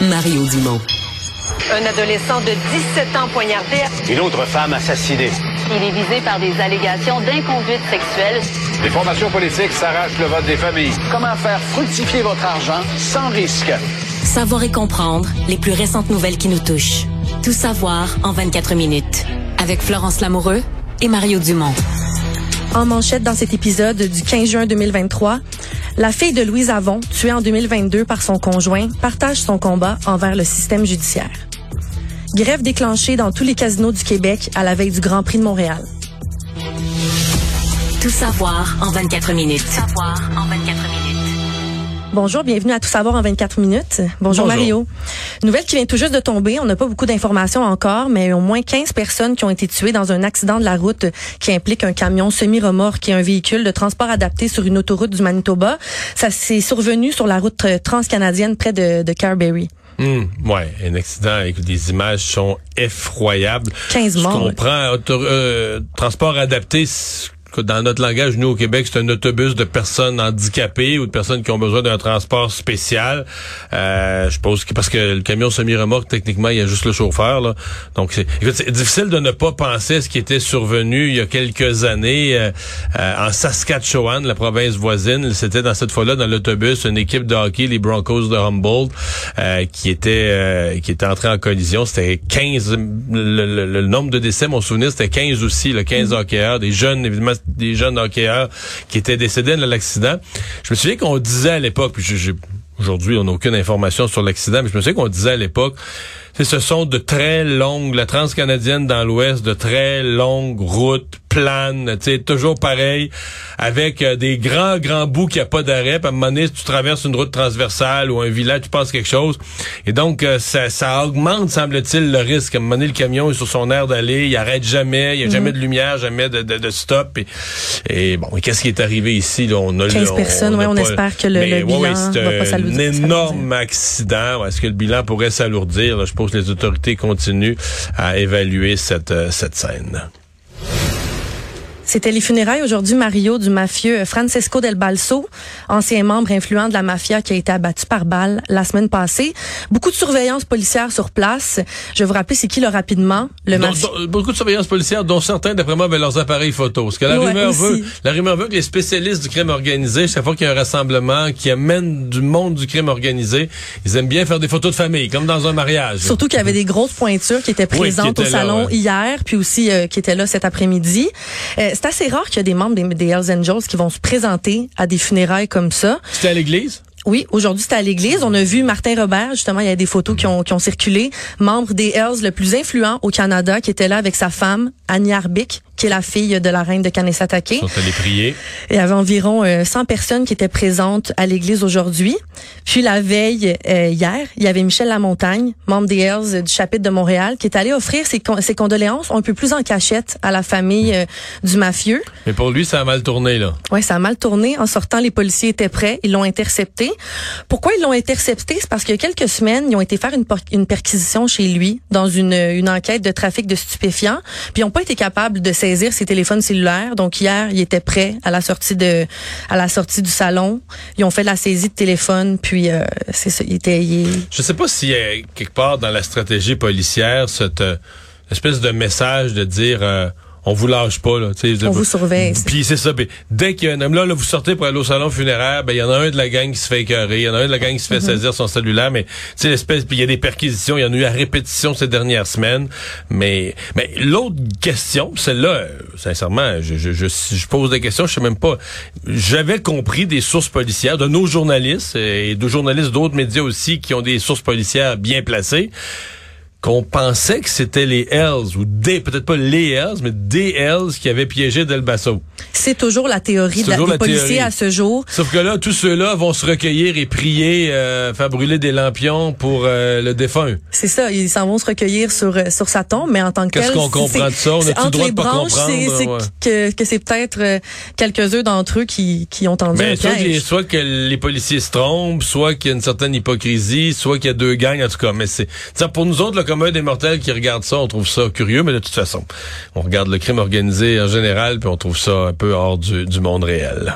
Mario Dumont. Un adolescent de 17 ans poignardé. Une autre femme assassinée. Il est visé par des allégations d'inconduite sexuelle. Les formations politiques s'arrachent le vote des familles. Comment faire fructifier votre argent sans risque? Savoir et comprendre les plus récentes nouvelles qui nous touchent. Tout savoir en 24 minutes. Avec Florence Lamoureux et Mario Dumont. En manchette dans cet épisode du 15 juin 2023, la fille de Louise Avon, tuée en 2022 par son conjoint, partage son combat envers le système judiciaire. Grève déclenchée dans tous les casinos du Québec à la veille du Grand Prix de Montréal. Tout savoir en 24 minutes. Tout savoir en 24 minutes. Bonjour, bienvenue à Tout savoir en 24 minutes. Bonjour, Bonjour. Mario. Nouvelle qui vient tout juste de tomber. On n'a pas beaucoup d'informations encore, mais au moins 15 personnes qui ont été tuées dans un accident de la route qui implique un camion semi-remorque et un véhicule de transport adapté sur une autoroute du Manitoba. Ça s'est survenu sur la route transcanadienne près de, de Carberry. Hum, ouais, un accident avec des images sont effroyables. 15 Je morts. comprends. auto- euh, transport adapté, dans notre langage, nous au Québec, c'est un autobus de personnes handicapées ou de personnes qui ont besoin d'un transport spécial. Euh, je pense que parce que le camion semi-remorque, techniquement, il y a juste le chauffeur. Là. Donc, c'est, écoute, c'est difficile de ne pas penser à ce qui était survenu il y a quelques années euh, euh, en Saskatchewan, la province voisine. C'était dans cette fois-là dans l'autobus une équipe de hockey, les Broncos de Humboldt, euh, qui était euh, qui était entrée en collision. C'était 15, le, le- le nombre de décès, mon souvenir, c'était 15 aussi, le 15 hockeyeurs, des jeunes, évidemment, des jeunes hockeyeurs qui étaient décédés dans l'accident. Je me souviens qu'on disait à l'époque, puis aujourd'hui, on n'a aucune information sur l'accident, mais je me souviens qu'on disait à l'époque, ce sont de très longues, la transcanadienne dans l'ouest, de très longues routes planes, tu sais, toujours pareil, avec euh, des grands, grands bouts qui a pas d'arrêt. Puis à un moment donné, si tu traverses une route transversale ou un village, tu passes quelque chose. Et donc, euh, ça, ça augmente, semble-t-il, le risque. À un moment donné, le camion est sur son air d'aller, il arrête jamais, il y a jamais de lumière, jamais de, de, de stop. Et, et bon, qu'est-ce qui est arrivé ici? Là? On a 15 on- personnes, a ouais, on pas- espère que le- Mais, le ouais, bilan ouais, c'est va pas un énorme accident. Est-ce que le bilan pourrait s'alourdir? Je les autorités continuent à évaluer cette, euh, cette scène. C'était les funérailles aujourd'hui, Mario, du mafieux Francesco Del Balso, ancien membre influent de la mafia qui a été abattu par balle la semaine passée. Beaucoup de surveillance policière sur place. Je vais vous rappeler c'est qui le rapidement. Le Dont- mafieux. dont- beaucoup de surveillance policière, dont certains, d'après moi, avaient leurs appareils photo. Parce que la Ouais, rumeur aussi. veut, la rumeur veut que les spécialistes du crime organisé, chaque fois qu'il y a un rassemblement qui amène du monde du crime organisé, ils aiment bien faire des photos de famille, comme dans un mariage. Surtout qu'il y avait des grosses pointures qui étaient Oui, qui présentes au là, salon ouais. hier, puis aussi euh, qui étaient là cet après-midi. Euh, c'est assez rare qu'il y ait des membres des, des Hells Angels qui vont se présenter à des funérailles comme ça. C'était à l'église? Oui, aujourd'hui c'était à l'église. On a vu Martin Robert, justement, il y a des photos qui ont, qui ont circulé. Membre des Hells le plus influent au Canada, qui était là avec sa femme, Annie Arbic, qui est la fille de la reine de Kanesatake. Ils sont allés prier. Il y avait environ euh, 100 personnes qui étaient présentes à l'église aujourd'hui. Puis la veille, euh, hier, il y avait Michel Lamontagne, membre des Hells du chapitre de Montréal, qui est allé offrir ses, con- ses condoléances un peu plus en cachette à la famille euh, du mafieux. Mais pour lui, ça a mal tourné, là. Ouais, ça a mal tourné. En sortant, les policiers étaient prêts. Ils l'ont intercepté. Pourquoi ils l'ont intercepté? C'est parce qu'il y a quelques semaines, ils ont été faire une, une perquisition chez lui dans une, une enquête de trafic de stupéfiants. Puis ils pas été capables de saisir ses téléphones cellulaires. Donc hier, ils étaient prêts à la sortie de, à la sortie du salon. Ils ont fait la saisie de téléphone. Puis euh, c'est ça. Il était, il est- Je sais pas a quelque part dans la stratégie policière cette euh, espèce de message de dire euh, on vous lâche pas là, tu sais, On vous surveille. Puis c'est ça. puis dès qu'il y a un homme là, là, vous sortez pour aller au salon funéraire, ben il y en a un de la gang qui se fait écœurer, il y en a un de la gang qui se fait Mm-hmm. saisir son cellulaire, mais tu sais l'espèce, puis il y a des perquisitions, il y en a eu à répétition ces dernières semaines. Mais mais l'autre question, celle-là, euh, sincèrement, je, je, je, je pose des questions, je sais même pas. J'avais compris des sources policières de nos journalistes et de journalistes d'autres médias aussi qui ont des sources policières bien placées qu'on pensait que c'était les Hells, ou des, peut-être pas les Hells, mais des Hells qui avaient piégé Del Basso. c'est toujours la théorie de la- des la policiers théorie. à ce jour. Sauf que là, tous ceux-là vont se recueillir et prier, euh, faire brûler des lampions pour euh, le défunt. C'est ça, ils s'en vont se recueillir sur euh, sur sa tombe, mais en tant que Qu'est-ce qu'on comprend de ça? On le droit les de pas branches, comprendre? c'est Ouais. que, que c'est peut-être euh, quelques-uns d'entre eux qui qui ont tendu Mais un soit, soit que les policiers se trompent, soit qu'il y a une certaine hypocrisie, soit qu'il y a deux gangs, en tout cas. Mais c'est, ça, pour nous autres, commun des mortels qui regardent ça, on trouve ça curieux, mais de toute façon, on regarde le crime organisé en général, puis on trouve ça un peu hors du, du monde réel.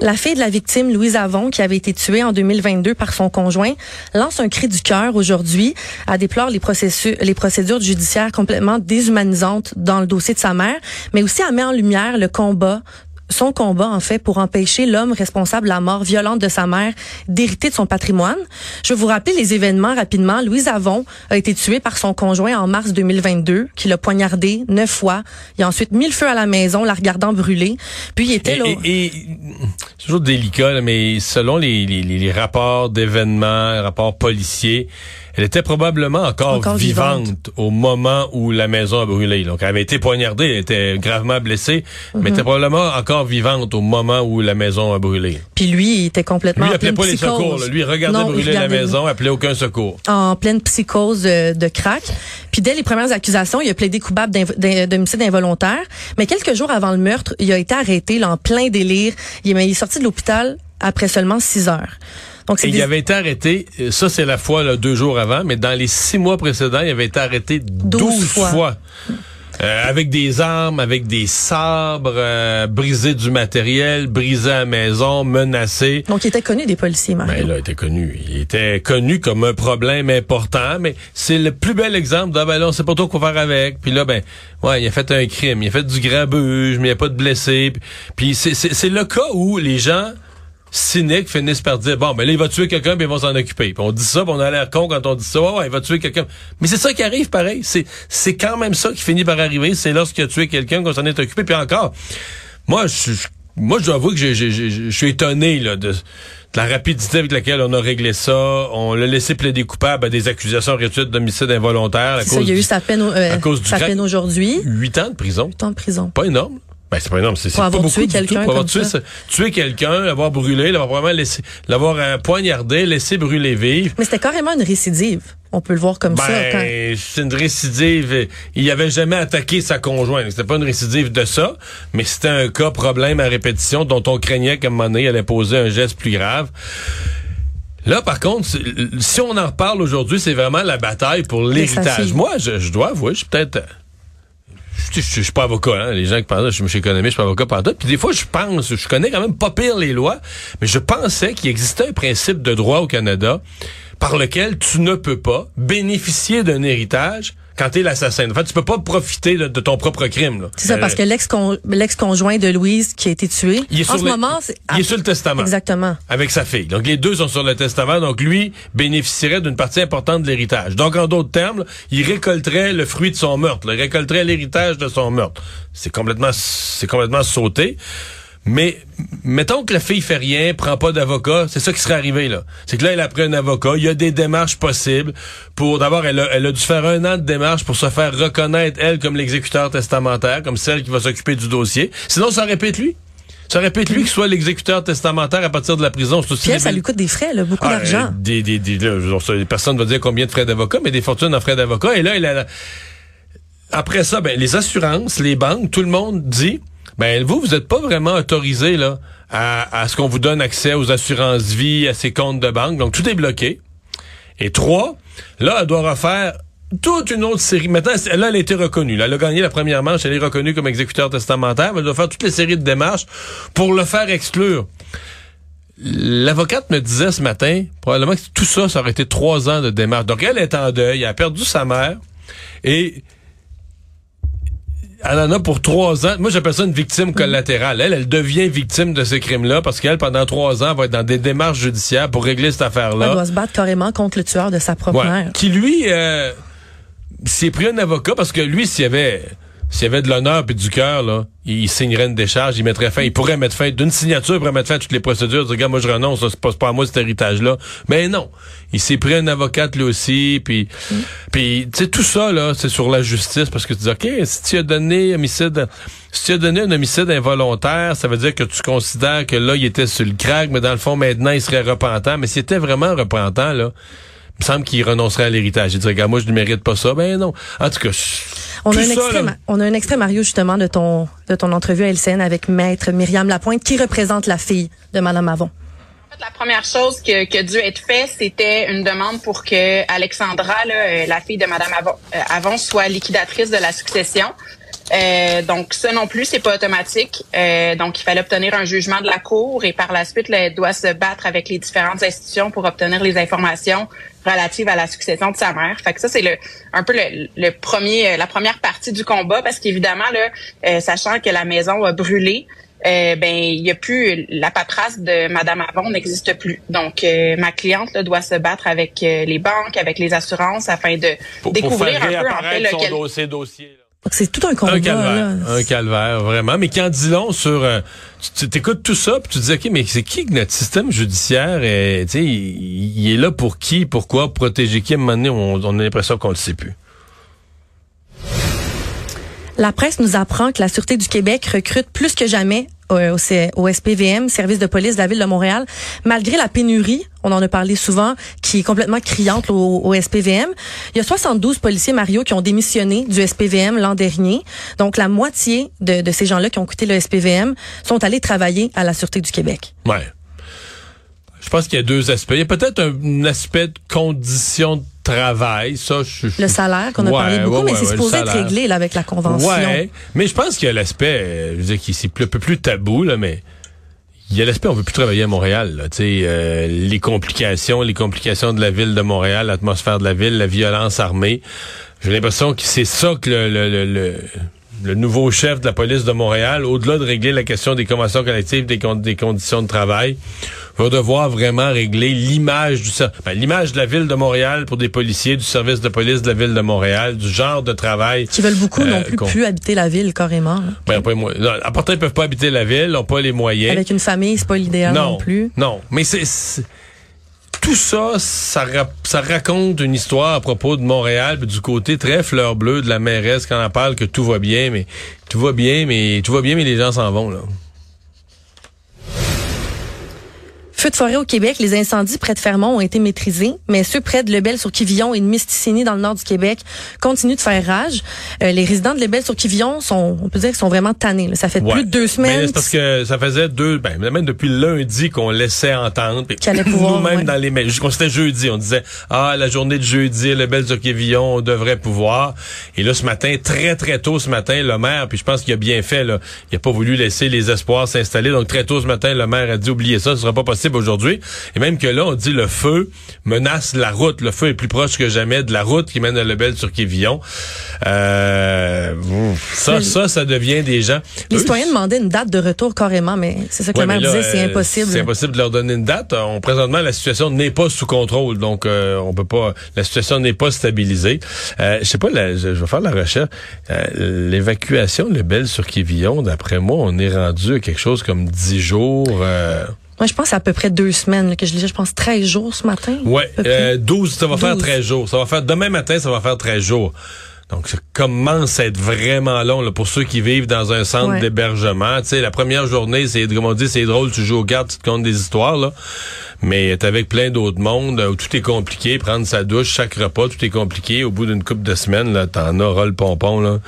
La fille de la victime, Louise Avon, qui avait été tuée en 2022 par son conjoint, lance un cri du cœur aujourd'hui. Elle déplore les, les procédures judiciaires complètement déshumanisantes dans le dossier de sa mère, mais aussi elle met en lumière le combat son combat, en fait, pour empêcher l'homme responsable de la mort violente de sa mère d'hériter de son patrimoine. Je vais vous rappeler les événements rapidement. Louise Avon a été tuée par son conjoint en mars 2022, qui l'a poignardé neuf fois. Il a ensuite mis le feu à la maison, la regardant brûler. Puis il était là. Et, c'est toujours délicat, mais selon les, les, les rapports d'événements, rapports policiers, elle était probablement encore, vivante, au moment où la maison a brûlé. Donc, elle avait été poignardée, elle était gravement blessée, mais elle était mhm. probablement encore vivante au moment où la maison a brûlé. Puis lui, il était complètement lui, en appelait pas les secours. Lui, il regardait brûler la maison, appelait aucun secours. En pleine psychose de, de crack. Puis dès les premières accusations, il a plaidé coupable d'homicide involontaire. Mais quelques jours avant le meurtre, il a été arrêté là, en plein délire. Il est sorti de l'hôpital après seulement six heures. Donc, il avait été arrêté, euh, ça c'est la fois là, deux jours avant, mais dans les six mois précédents, il avait été arrêté douze fois. Euh, avec des armes, avec des sabres, euh, briser du matériel, briser la maison, menacé. Donc, il était connu des policiers, Mario. Ben, là, il était connu. Il était connu comme un problème important, mais c'est le plus bel exemple de, ben là, on sait pas trop quoi faire avec. Puis là, ben, ouais, il a fait un crime, il a fait du grabuge, mais il n'y a pas de blessés. Puis c'est le cas où les gens cyniques finissent par dire bon ben là il va tuer quelqu'un puis ils vont s'en occuper. Puis on dit ça, puis on a l'air con quand on dit ça, ouais, il va tuer quelqu'un. Mais c'est ça qui arrive pareil, c'est c'est quand même ça qui finit par arriver, c'est lorsqu'il a tué quelqu'un qu'on s'en est occupé puis encore. Moi je moi je dois avouer que je suis étonné là de, la rapidité avec laquelle on a réglé ça, on l'a laissé plaider coupable à des accusations réduites d'homicide involontaire à cause ça, il y a eu sa peine, euh, à cause du sa peine aujourd'hui. Huit ans de prison. Huit ans de prison. Pas énorme. Ben, c'est pas énorme. C'est, pour avoir tué quelqu'un. Pour avoir tué, tué quelqu'un, l'avoir brûlé, l'avoir vraiment laissé, l'avoir euh, poignardé, laissé brûler vivre. Mais c'était carrément une récidive. On peut le voir comme ben, ça. Quand... c'est une récidive. Il avait jamais attaqué sa conjointe. C'était pas une récidive de ça, mais c'était un cas problème à répétition dont on craignait qu'à un moment donné, il allait poser un geste plus grave. Là, par contre, si on en reparle aujourd'hui, c'est vraiment la bataille pour l'héritage. Moi, je, je dois avouer, je suis peut-être je, je, suis pas avocat, hein. les gens qui parlent, je suis économiste, je suis pas avocat partout. Puis des fois, je pense, je connais quand même pas pire les lois, mais je pensais qu'il existait un principe de droit au Canada par lequel tu ne peux pas bénéficier d'un héritage quand t'es l'assassin. En fait, tu peux pas profiter de, ton propre crime. C'est ça, parce que l'ex-conjoint de Louise qui a été tué, il est en ce moment... Il est sur le testament. Exactement. Avec sa fille. Donc, les deux sont sur le testament. Donc, lui bénéficierait d'une partie importante de l'héritage. Donc, en d'autres termes, il récolterait le fruit de son meurtre. Il récolterait l'héritage de son meurtre. C'est complètement, c'est complètement sauté. Mais mettons que la fille fait rien, prend pas d'avocat, c'est ça qui serait arrivé là. C'est que là, elle a pris un avocat. Il y a des démarches possibles pour. D'abord, elle a, elle a dû faire un an de démarches pour se faire reconnaître elle comme l'exécuteur testamentaire, comme celle qui va s'occuper du dossier. Sinon, ça répète lui. Ça répète lui qui soit l'exécuteur testamentaire à partir de la prison. Puis ça lui coûte des frais, là, beaucoup ah, d'argent. Des, des, des, personne va dire combien de frais d'avocat, mais des fortunes en frais d'avocat. Et là, il a, après ça, ben, les assurances, les banques, tout le monde dit ben vous, vous n'êtes pas vraiment autorisé là à, à ce qu'on vous donne accès aux assurances vie, à ses comptes de banque. Donc tout est bloqué. Et trois, là, elle doit refaire toute une autre série. Maintenant, là, elle a été reconnue. Là, elle a gagné la première manche, elle est reconnue comme exécuteur testamentaire, mais elle doit faire toutes les séries de démarches pour le faire exclure. L'avocate me disait ce matin, probablement que tout ça, ça aurait été trois ans de démarche. Donc, elle est en deuil, elle a perdu sa mère, et elle en a pour trois ans. Moi, j'appelle ça une victime collatérale. Elle, elle devient victime de ces crimes-là parce qu'elle, pendant trois ans, va être dans des démarches judiciaires pour régler cette affaire-là. Elle doit se battre carrément contre le tueur de sa propre mère. Qui, lui, euh, s'est pris un avocat parce que lui, s'il y avait s'il y avait de l'honneur et du cœur, là, il signerait une décharge, il mettrait fin, il pourrait mettre fin, d'une signature, il pourrait mettre fin à toutes les procédures, dire, gars, moi, je renonce, ça se passe pas à moi, cet héritage-là. Mais non. Il s'est pris un avocat, lui aussi, puis, mm. puis, tu sais, tout ça, là, c'est sur la justice, parce que tu dis, OK, si tu as donné homicide, si tu as donné un homicide involontaire, ça veut dire que tu considères que là, il était sur le crack, mais dans le fond, maintenant, il serait repentant. Mais s'il était vraiment repentant, là, il me semble qu'il renoncerait à l'héritage. Il dirait, gars, moi, je ne mérite pas ça. Ben non. En tout cas, on a, un extrait, on a un extrait, Mario, justement, de ton, de ton entrevue à LCN avec Maître Myriam Lapointe, qui représente la fille de Madame Avon. La première chose qui a dû être faite, c'était une demande pour que Alexandra, là, euh, la fille de Madame Avon, euh, Avon, soit liquidatrice de la succession. Euh, donc ça non plus, c'est pas automatique. Euh, donc il fallait obtenir un jugement de la cour et par la suite, elle doit se battre avec les différentes institutions pour obtenir les informations relatives à la succession de sa mère. Fait que ça c'est le un peu le, le premier, la première partie du combat parce qu'évidemment là, euh, sachant que la maison a brûlé, euh, ben il y a plus la paperasse de Madame Avon n'existe plus. Donc euh, ma cliente là, doit se battre avec euh, les banques, avec les assurances afin de Pour- pour découvrir faire un peu en fait réapparaître là, son quel- dossier, dossier, là. Donc, c'est tout un combat. Un calvaire, là. un calvaire, vraiment. Mais quand dit long sur... euh, tu tu écoutes tout ça, puis tu te dis, OK, mais c'est qui que notre système judiciaire, est, tu sais, il, il est là pour qui, pourquoi, pour protéger qui? À un moment donné, on, on a l'impression qu'on le sait plus. La presse nous apprend que la Sûreté du Québec recrute plus que jamais au, C- au SPVM, service de police de la ville de Montréal, malgré la pénurie, on en a parlé souvent, qui est complètement criante au, SPVM. Il y a 72 policiers, Mario, qui ont démissionné du SPVM l'an dernier. Donc, la moitié de, ces gens-là qui ont quitté le SPVM sont allés travailler à la Sûreté du Québec. Je pense qu'il y a deux aspects. Il y a peut-être un, un aspect de conditions de travail, ça. Je, je- Le salaire, qu'on a Ouais, parlé beaucoup, ouais, mais ouais, c'est supposé être réglé là, avec la convention. Ouais, mais je pense qu'il y a l'aspect, euh, je veux dire, qui c'est un peu plus tabou, là, mais il y a l'aspect, on veut plus travailler à Montréal, là, tu sais, euh, les complications, les complications de la ville de Montréal, l'atmosphère de la ville, la violence armée. J'ai l'impression que c'est ça que le, le, le, le- le nouveau chef de la police de Montréal, au-delà de régler la question des conventions collectives, des, con- des conditions de travail, va devoir vraiment régler l'image du ben, l'image de la ville de Montréal pour des policiers, du service de police de la ville de Montréal, du genre de travail. Qui veulent beaucoup non Euh, plus, qu'on- plus habiter la ville carrément. ben, pas moi. Non, à part ça, ils peuvent pas habiter la ville, n'ont pas les moyens. Avec une famille, c'est pas l'idéal non, plus. Non, mais c'est tout ça, ça, ra- ça raconte une histoire à propos de Montréal, puis du côté très fleur bleue de la mairesse quand on en parle que tout va bien, mais tout va bien, mais tout va bien, mais les gens s'en vont là. Feu de forêt au Québec, les incendies près de Fermont ont été maîtrisés, mais ceux près de Lebel-sur-Quivillon et de Misticini dans le nord du Québec continuent de faire rage. Euh, les résidents de Lebel-sur-Quivillon sont, on peut dire, qu'ils sont vraiment tannés. là. Ça fait Ouais. plus de deux semaines. c'est parce que ça faisait deux, ben même depuis lundi qu'on laissait entendre. Nous-mêmes ouais. dans les mails, c'était jeudi, on disait ah la journée de jeudi, le bel Quévillon, on devrait pouvoir. Et là ce matin, très très tôt ce matin, le maire, puis je pense qu'il a bien fait là, il a pas voulu laisser les espoirs s'installer. Donc très tôt ce matin, le maire a dit oubliez ça, ce sera pas possible aujourd'hui. Et même que là, on dit le feu menace la route. Le feu est plus proche que jamais de la route qui mène à Lebel sur Quévillon. Euh, ça, ça, ça devient des gens. Les citoyens demandaient une date de retour carrément, mais c'est ça que Ouais, le maire disait, c'est euh, impossible. C'est impossible de leur donner une date. On, présentement, la situation n'est pas sous contrôle, donc euh, on peut pas. La situation n'est pas stabilisée. Euh, je sais pas, la- je, je vais faire la recherche. Euh, L'évacuation de Belle sur Quévillon, d'après moi, on est rendu à quelque chose comme 10 jours. Moi, je pense à peu près deux semaines là, que je lisais, je pense 13 jours ce matin. Ouais, euh, 12, ça va faire 12. 13 jours. Ça va faire demain matin, ça va faire 13 jours. Donc, ça commence à être vraiment long là, pour ceux qui vivent dans un centre Ouais. d'hébergement. Tu sais, la première journée, c'est comme on dit, c'est drôle, tu joues aux cartes, tu te comptes des histoires, là. Mais t'es avec plein d'autres mondes euh, où tout est compliqué, prendre sa douche, chaque repas, tout est compliqué. Au bout d'une couple de semaines, là, t'en auras le pompon, là.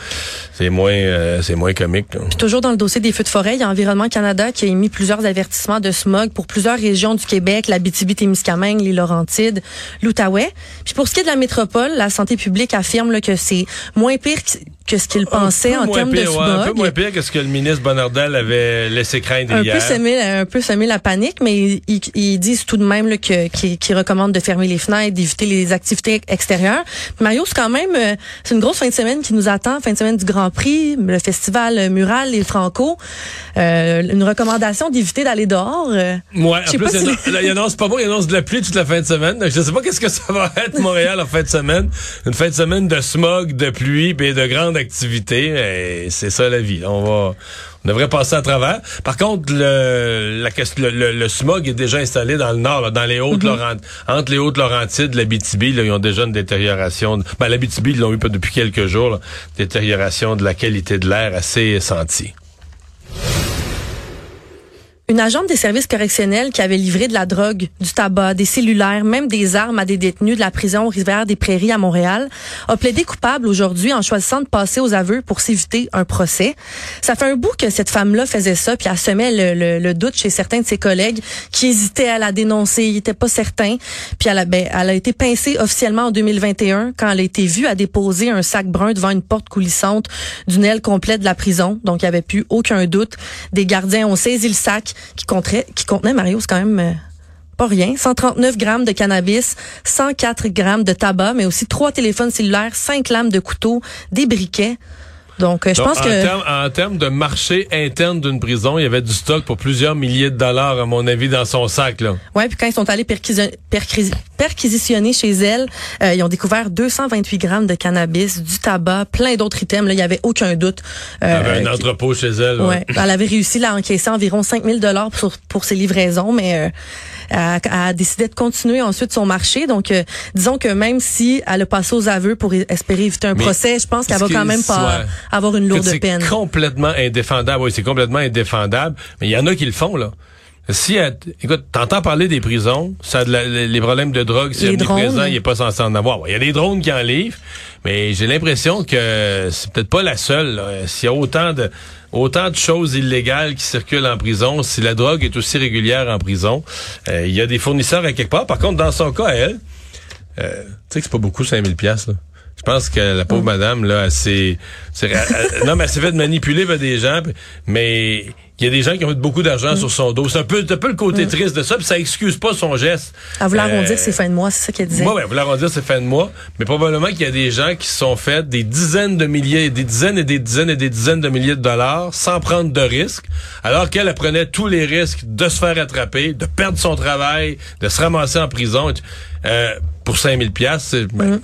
C'est moins, euh, c'est moins comique. là. Puis toujours dans le dossier des feux de forêt, il y a Environnement Canada qui a émis plusieurs avertissements de smog pour plusieurs régions du Québec, la témiscamingue les Laurentides, l'Outaouais. Puis pour ce qui est de la métropole, la santé publique affirme là, que c'est moins pire que, ce qu'il pensait Un peu en termes de pire, ouais, un peu smog. moins pire que ce que le ministre Bonardel avait laissé craindre un hier. peu semer un peu semer la panique mais ils, ils disent tout de même qu'ils qu'ils recommandent de fermer les fenêtres d'éviter les activités extérieures Mario c'est quand même euh, c'est une grosse fin de semaine qui nous attend fin de semaine du Grand Prix le festival euh, mural les Franco Euh, une recommandation d'éviter d'aller dehors euh, Ouais, en plus, il, annonce, là, il annonce pas bon, il annonce de la pluie toute la fin de semaine. Je sais pas qu'est-ce que ça va être, Montréal, en fin de semaine. Une fin de semaine de smog, de pluie, et de grandes activités. Et c'est ça, la vie. On va, on devrait passer à travers. Par contre, le, la, le, le- le smog est déjà installé dans le nord, là, dans les hautes Laurentides, entre les hautes Laurentides, l'Abitibi, là, ils ont déjà une détérioration. de- Ben, l'Abitibi, ils l'ont eu depuis quelques jours, là, détérioration de la qualité de l'air assez sentie. Une agente des services correctionnels qui avait livré de la drogue, du tabac, des cellulaires, même des armes à des détenus de la prison Rivière des Prairies à Montréal, a plaidé coupable aujourd'hui en choisissant de passer aux aveux pour s'éviter un procès. Ça fait un bout que cette femme-là faisait ça, puis elle semait le, le, le, doute chez certains de ses collègues qui hésitaient à la dénoncer, ils n'étaient pas certains. Puis elle a, ben, elle a été pincée officiellement en 2021 quand elle a été vue à déposer un sac brun devant une porte coulissante d'une aile complète de la prison. Donc il n'y avait plus aucun doute. Des gardiens ont saisi le sac qui, contenait, qui contenait, Mario, c'est quand même euh, pas rien, 139 grammes de cannabis, 104 grammes de tabac, mais aussi trois téléphones cellulaires, cinq lames de couteau, des briquets. Donc, euh, je pense en que... Termes, en termes de marché interne d'une prison, il y avait du stock pour plusieurs milliers de dollars, à mon avis, dans son sac. Là. Ouais, puis quand ils sont allés perquisi- perquisi- perquisitionner chez elle, euh, ils ont découvert 228 grammes de cannabis, du tabac, plein d'autres items. Là, il y avait aucun doute. Il y avait un entrepôt chez elle. Ouais. Elle avait réussi là, à encaisser environ 5000 dollars pour, pour ses livraisons, mais euh, elle, a- décidé de continuer ensuite son marché. Donc, euh, disons que même si elle a passé aux aveux pour espérer éviter un Mais procès, je pense qu'elle va quand même pas avoir une lourde C'est peine. complètement indéfendable. Oui, c'est complètement indéfendable. Mais il y en a qui le font, là. Si, elle- écoute, t'entends parler des prisons, ça la- les problèmes de drogue, c'est omniprésent, il est pas censé en avoir. Il y a des drones qui en livrent, mais j'ai l'impression que c'est peut-être pas la seule. S'il y a autant de autant de choses illégales qui circulent en prison, si la drogue est aussi régulière en prison, euh, il y a des fournisseurs à quelque part. Par contre, dans son cas, elle, euh, tu sais que c'est pas beaucoup 5000 pièces là. Je pense que la pauvre madame là, elle s'est non mais elle s'est fait manipuler par des gens, mais il y a des gens qui ont mis beaucoup d'argent sur son dos. C'est un peu, un peu le côté triste de ça, puis ça excuse pas son geste. Elle voulait Euh, arrondir ses fins de mois, c'est ça qu'elle disait. moi, ouais, vous l'arrondir, c'est fin de mois. Mais probablement qu'il y a des gens qui se sont fait des dizaines de milliers, des dizaines et des dizaines et des dizaines de milliers de dollars sans prendre de risques, alors qu'elle elle prenait tous les risques de se faire attraper, de perdre son travail, de se ramasser en prison. Euh, pour 5000 pièces, c'est, ben,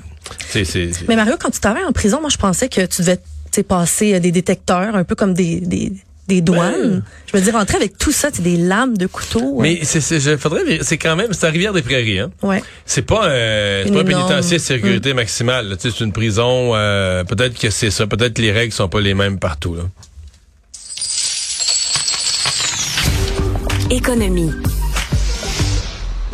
c'est, c'est- Mais Mario, quand tu travailles en prison, moi, je pensais que tu devais passer euh, des détecteurs, un peu comme des, des, des douanes. Je veux dire, entrer avec tout ça, c'est des lames de couteau. mais c'est, c'est, je- faudrait, vérifier. c'est quand même, c'est à Rivière-des-Prairies, hein. Ouais. C'est pas, euh, c'est Une pas un pénitencier de sécurité maximale. là. Tu sais, C'est une prison. euh, peut-être que c'est ça. Peut-être que les règles sont pas les mêmes partout. Là. Économie.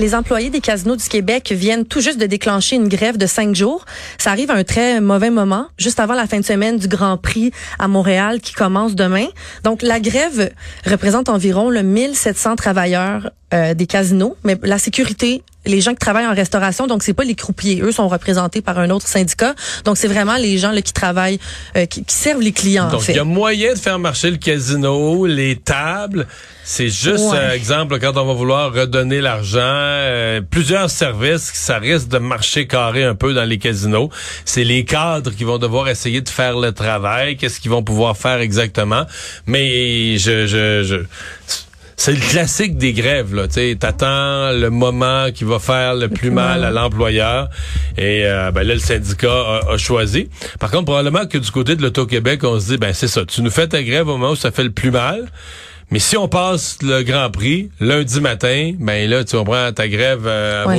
Les employés des casinos du Québec viennent tout juste de déclencher une grève de cinq jours. Ça arrive à un très mauvais moment, juste avant la fin de semaine du Grand Prix à Montréal qui commence demain. Donc, la grève représente environ le 1700 travailleurs euh, des casinos, mais la sécurité, les gens qui travaillent en restauration, donc c'est pas les croupiers, eux sont représentés par un autre syndicat. Donc, c'est vraiment les gens là, qui travaillent, euh, qui, qui servent les clients, en Donc, fait. il y a moyen de faire marcher le casino, les tables. C'est juste, Ouais. euh, exemple, quand on va vouloir redonner l'argent, euh, plusieurs services, ça risque de marcher carré un peu dans les casinos. C'est les cadres qui vont devoir essayer de faire le travail. Qu'est-ce qu'ils vont pouvoir faire exactement? Mais je, je, je c'est le classique des grèves, là. Tu t'attends le moment qui va faire le plus mal à l'employeur. Et euh, ben là, le syndicat a, a choisi. Par contre, probablement que du côté de l'Auto-Québec, on se dit, ben c'est ça. Tu nous fais ta grève au moment où ça fait le plus mal. Mais si on passe le Grand Prix lundi matin, ben là, tu comprends ta grève euh, à Ouais.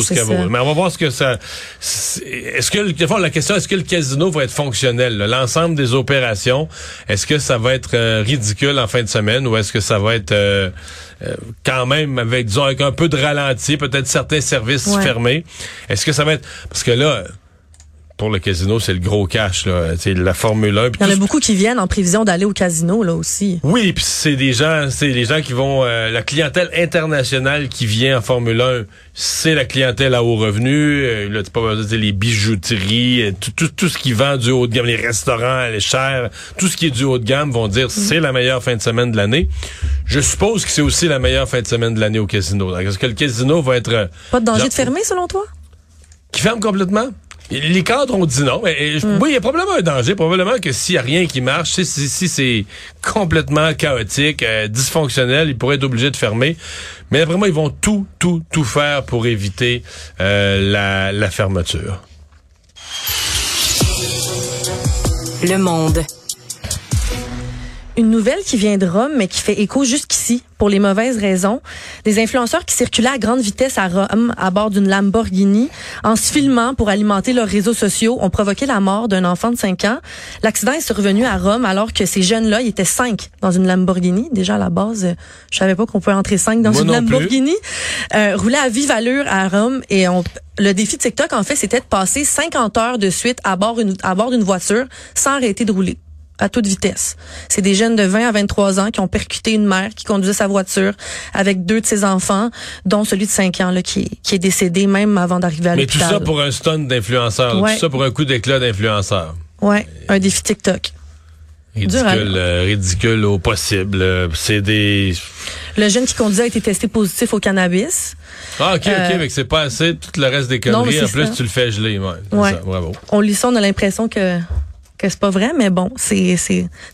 Mais on va voir ce que ça. Est-ce que le- la question, est-ce que le casino va être fonctionnel? L'ensemble des opérations, est-ce que ça va être euh, ridicule en fin de semaine ou est-ce que ça va être euh, euh, quand même avec disons avec un peu de ralenti, peut-être certains services Ouais. fermés? Est-ce que ça va être parce que là. Pour le casino, c'est le gros cash, là. C'est la Formule 1. puis Il y en a beaucoup qui viennent en prévision d'aller au casino, là aussi. oui, puis c'est des gens, c'est les gens qui vont, euh, la clientèle internationale qui vient en Formule 1, c'est la clientèle à haut revenu. Euh, là, pas dire les bijouteries, euh, tout, tout, tout ce qui vend du haut de gamme, les restaurants, les chers, tout ce qui est du haut de gamme vont dire c'est la meilleure fin de semaine de l'année. Je suppose que c'est aussi la meilleure fin de semaine de l'année au casino. Est-ce que le casino va être euh, Pas de danger genre- de fermer, selon toi? qui ferme complètement? Les cadres ont dit non. Mais, je- Oui, il y a probablement un danger. Probablement que s'il n'y a rien qui marche, si, si, si c'est complètement chaotique, euh, dysfonctionnel, ils pourraient être obligés de fermer. Mais après moi, ils vont tout, tout, tout faire pour éviter euh, la, la fermeture. Le monde. Une nouvelle qui vient de Rome, mais qui fait écho jusqu'ici pour les mauvaises raisons. Des influenceurs qui circulaient à grande vitesse à Rome à bord d'une Lamborghini en se filmant pour alimenter leurs réseaux sociaux ont provoqué la mort d'un enfant de 5 ans. L'accident est survenu à Rome alors que ces jeunes-là, ils étaient cinq dans une Lamborghini. Déjà à la base, je savais pas qu'on pouvait entrer cinq dans Moi une Lamborghini. Euh, roulaient à vive allure à Rome et on le défi de TikTok, en fait, c'était de passer 50 heures de suite à bord, une, à bord d'une voiture sans arrêter de rouler à toute vitesse. C'est des jeunes de 20 à 23 ans qui ont percuté une mère qui conduisait sa voiture avec deux de ses enfants, dont celui de 5 ans là, qui, qui est décédé même avant d'arriver à Mais tout l'hôpital. ça pour un stun d'influenceur. Ouais. Tout ça pour un coup d'éclat d'influenceur. Ouais, un défi TikTok. Ridicule, euh, ridicule au possible. Euh, C'est des... Le jeune qui conduisait a été testé positif au cannabis. Ah, OK, Euh, OK, mais que c'est pas assez. Tout le reste des mais conneries. En plus, ça. tu le fais geler. Ouais, c'est Ouais. ça, bravo. On lit ça, on a l'impression que que c'est pas vrai, mais bon, c'est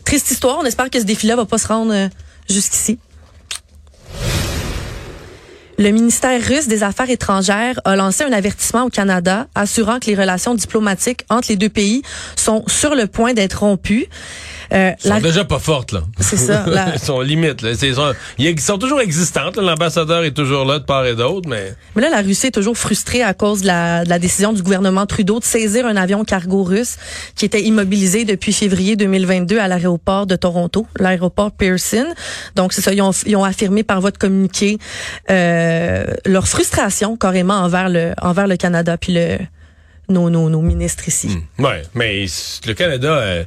triste histoire. On espère que ce défi-là va pas se rendre euh, jusqu'ici. Le ministère russe des Affaires étrangères a lancé un avertissement au Canada assurant que les relations diplomatiques entre les deux pays sont sur le point d'être rompues. Euh, Ils sont la- déjà pas fortes, là. C'est ça, la- Ils sont limites, là. Ils sont, ils sont toujours existantes. L'ambassadeur est toujours là de part et d'autre, mais... Mais là, la Russie est toujours frustrée à cause de la, de la décision du gouvernement Trudeau de saisir un avion cargo russe qui était immobilisé depuis février 2022 à l'aéroport de Toronto, l'aéroport Pearson. Donc, c'est ça, ils ont, ils ont affirmé par voie de communiqué euh, leur frustration carrément envers le, envers le Canada puis le, nos, nos, nos ministres ici. Ouais, mais le Canada... euh,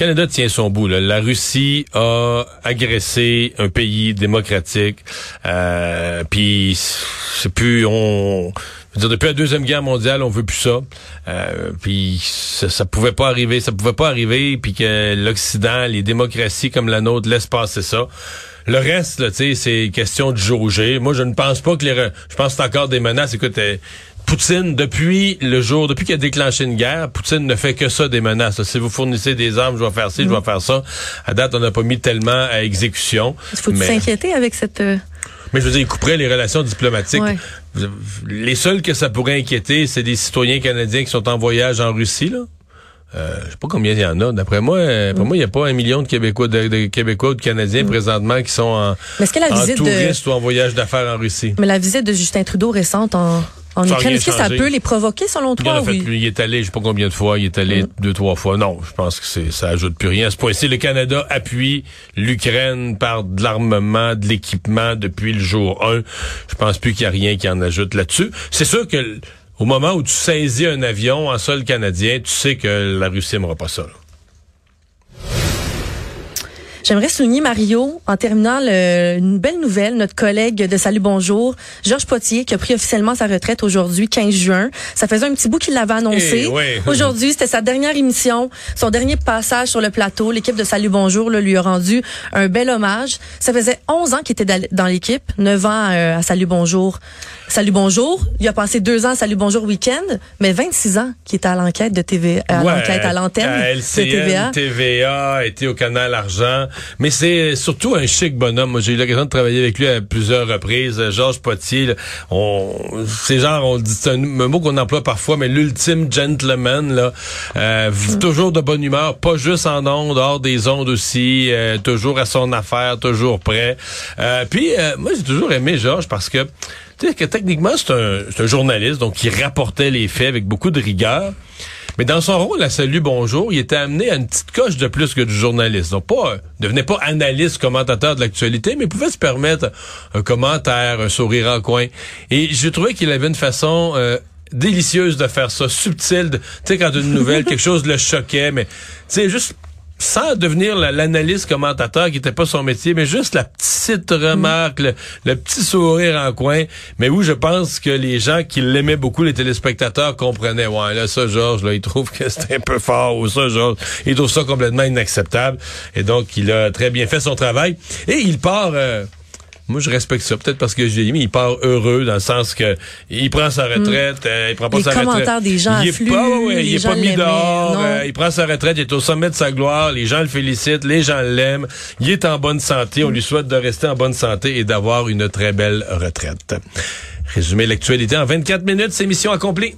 Canada tient son bout. là. La Russie a agressé un pays démocratique. Euh, Puis c'est plus on. dire, depuis la deuxième guerre mondiale, on veut plus ça. Euh, puis ça, pouvait pas arriver, ça pouvait pas arriver. Puis que l'Occident, les démocraties comme la nôtre laissent passer ça. Le reste, tu sais, c'est question de jauger. Moi, je ne pense pas que les. Je pense que c'est encore des menaces. Écoute. euh, Poutine, depuis le jour, depuis qu'il a déclenché une guerre, Poutine ne fait que ça des menaces. Si vous fournissez des armes, je vais faire ci, je vais faire ça. À date, on n'a pas mis tellement à exécution. Il faut mais, s'inquiéter avec cette... euh, mais je veux dire, il couperait les relations diplomatiques. Ouais. Les seuls que ça pourrait inquiéter, c'est des citoyens canadiens qui sont en voyage en Russie, là. Euh, je sais pas combien il y en a. D'après moi, euh, pour moi, il n'y a pas un million de Québécois, de, de Québécois ou de Canadiens présentement qui sont en, Mais est-ce que la en visite de... touriste ou en voyage d'affaires en Russie? Mais la visite de Justin Trudeau récente en, en Ukraine, rien est-ce que ça peut les provoquer selon Il en toi? a fait oui? Il est allé, je sais pas combien de fois, il est allé deux, trois fois. Non, je pense que c'est, ça ajoute plus rien. À ce point-ci, le Canada appuie l'Ukraine par de l'armement, de l'équipement depuis le jour 1. Je pense plus qu'il y a rien qui en ajoute là-dessus. C'est sûr que au moment où tu saisis un avion en sol canadien, tu sais que la Russie n'aimera pas ça. là. J'aimerais souligner, Mario, en terminant le- une belle nouvelle, notre collègue de Salut Bonjour, Georges Potier, qui a pris officiellement sa retraite aujourd'hui, 15 juin. Ça faisait un petit bout qu'il l'avait annoncé. Eh, ouais. Aujourd'hui, c'était sa dernière émission, son dernier passage sur le plateau. L'équipe de Salut Bonjour là, lui a rendu un bel hommage. Ça faisait 11 ans qu'il était dans- l'équipe, 9 ans euh, à Salut Bonjour. Salut Bonjour. Il a passé deux ans à Salut Bonjour Week-end, mais 26 ans qu'il était à l'enquête de TV, à Ouais, l'enquête à l'antenne à de TVA. TVA, était au Canal Argent. Mais c'est surtout un chic bonhomme. Moi, j'ai eu l'occasion de travailler avec lui à plusieurs reprises. Euh, Georges Potier, là, on, c'est genre, on dit, c'est un, un mot qu'on emploie parfois, mais l'ultime gentleman, là. Euh, v- Toujours de bonne humeur, pas juste en ondes, hors des ondes aussi, euh, toujours à son affaire, toujours prêt. Euh, puis, euh, moi, j'ai toujours aimé Georges parce que, tu sais, que techniquement, c'est un, c'est un journaliste, donc il rapportait les faits avec beaucoup de rigueur. Mais dans son rôle à Salut Bonjour, il était amené à une petite coche de plus que du journaliste. Donc pas, euh, devenait pas analyste, commentateur de l'actualité, mais pouvait se permettre un commentaire, un sourire en coin. Et j'ai trouvé qu'il avait une façon euh, délicieuse de faire ça, subtile. de- Tu sais, quand une nouvelle, quelque chose le choquait, mais tu sais, juste sans devenir la- l'analyste commentateur qui était pas son métier, mais juste la petite remarque, le, le petit sourire en coin, mais où je pense que les gens qui l'aimaient beaucoup, les téléspectateurs, comprenaient, ouais, là, ça, Georges, là, il trouve que c'est un peu fort, ou ça, Georges, il trouve ça complètement inacceptable, et donc, il a très bien fait son travail, et il part... euh, moi, je respecte ça. Peut-être parce que j'ai mis, il part heureux dans le sens que il prend sa retraite, euh, il prend pas Les sa retraite. commentaires des gens il est affluent, pas, ouais, il est pas mis dehors. euh, il prend sa retraite, il est au sommet de sa gloire. Les gens le félicitent, les gens l'aiment. Il est en bonne santé. On lui souhaite de rester en bonne santé et d'avoir une très belle retraite. Résumer l'actualité en 24 minutes, c'est mission accomplie.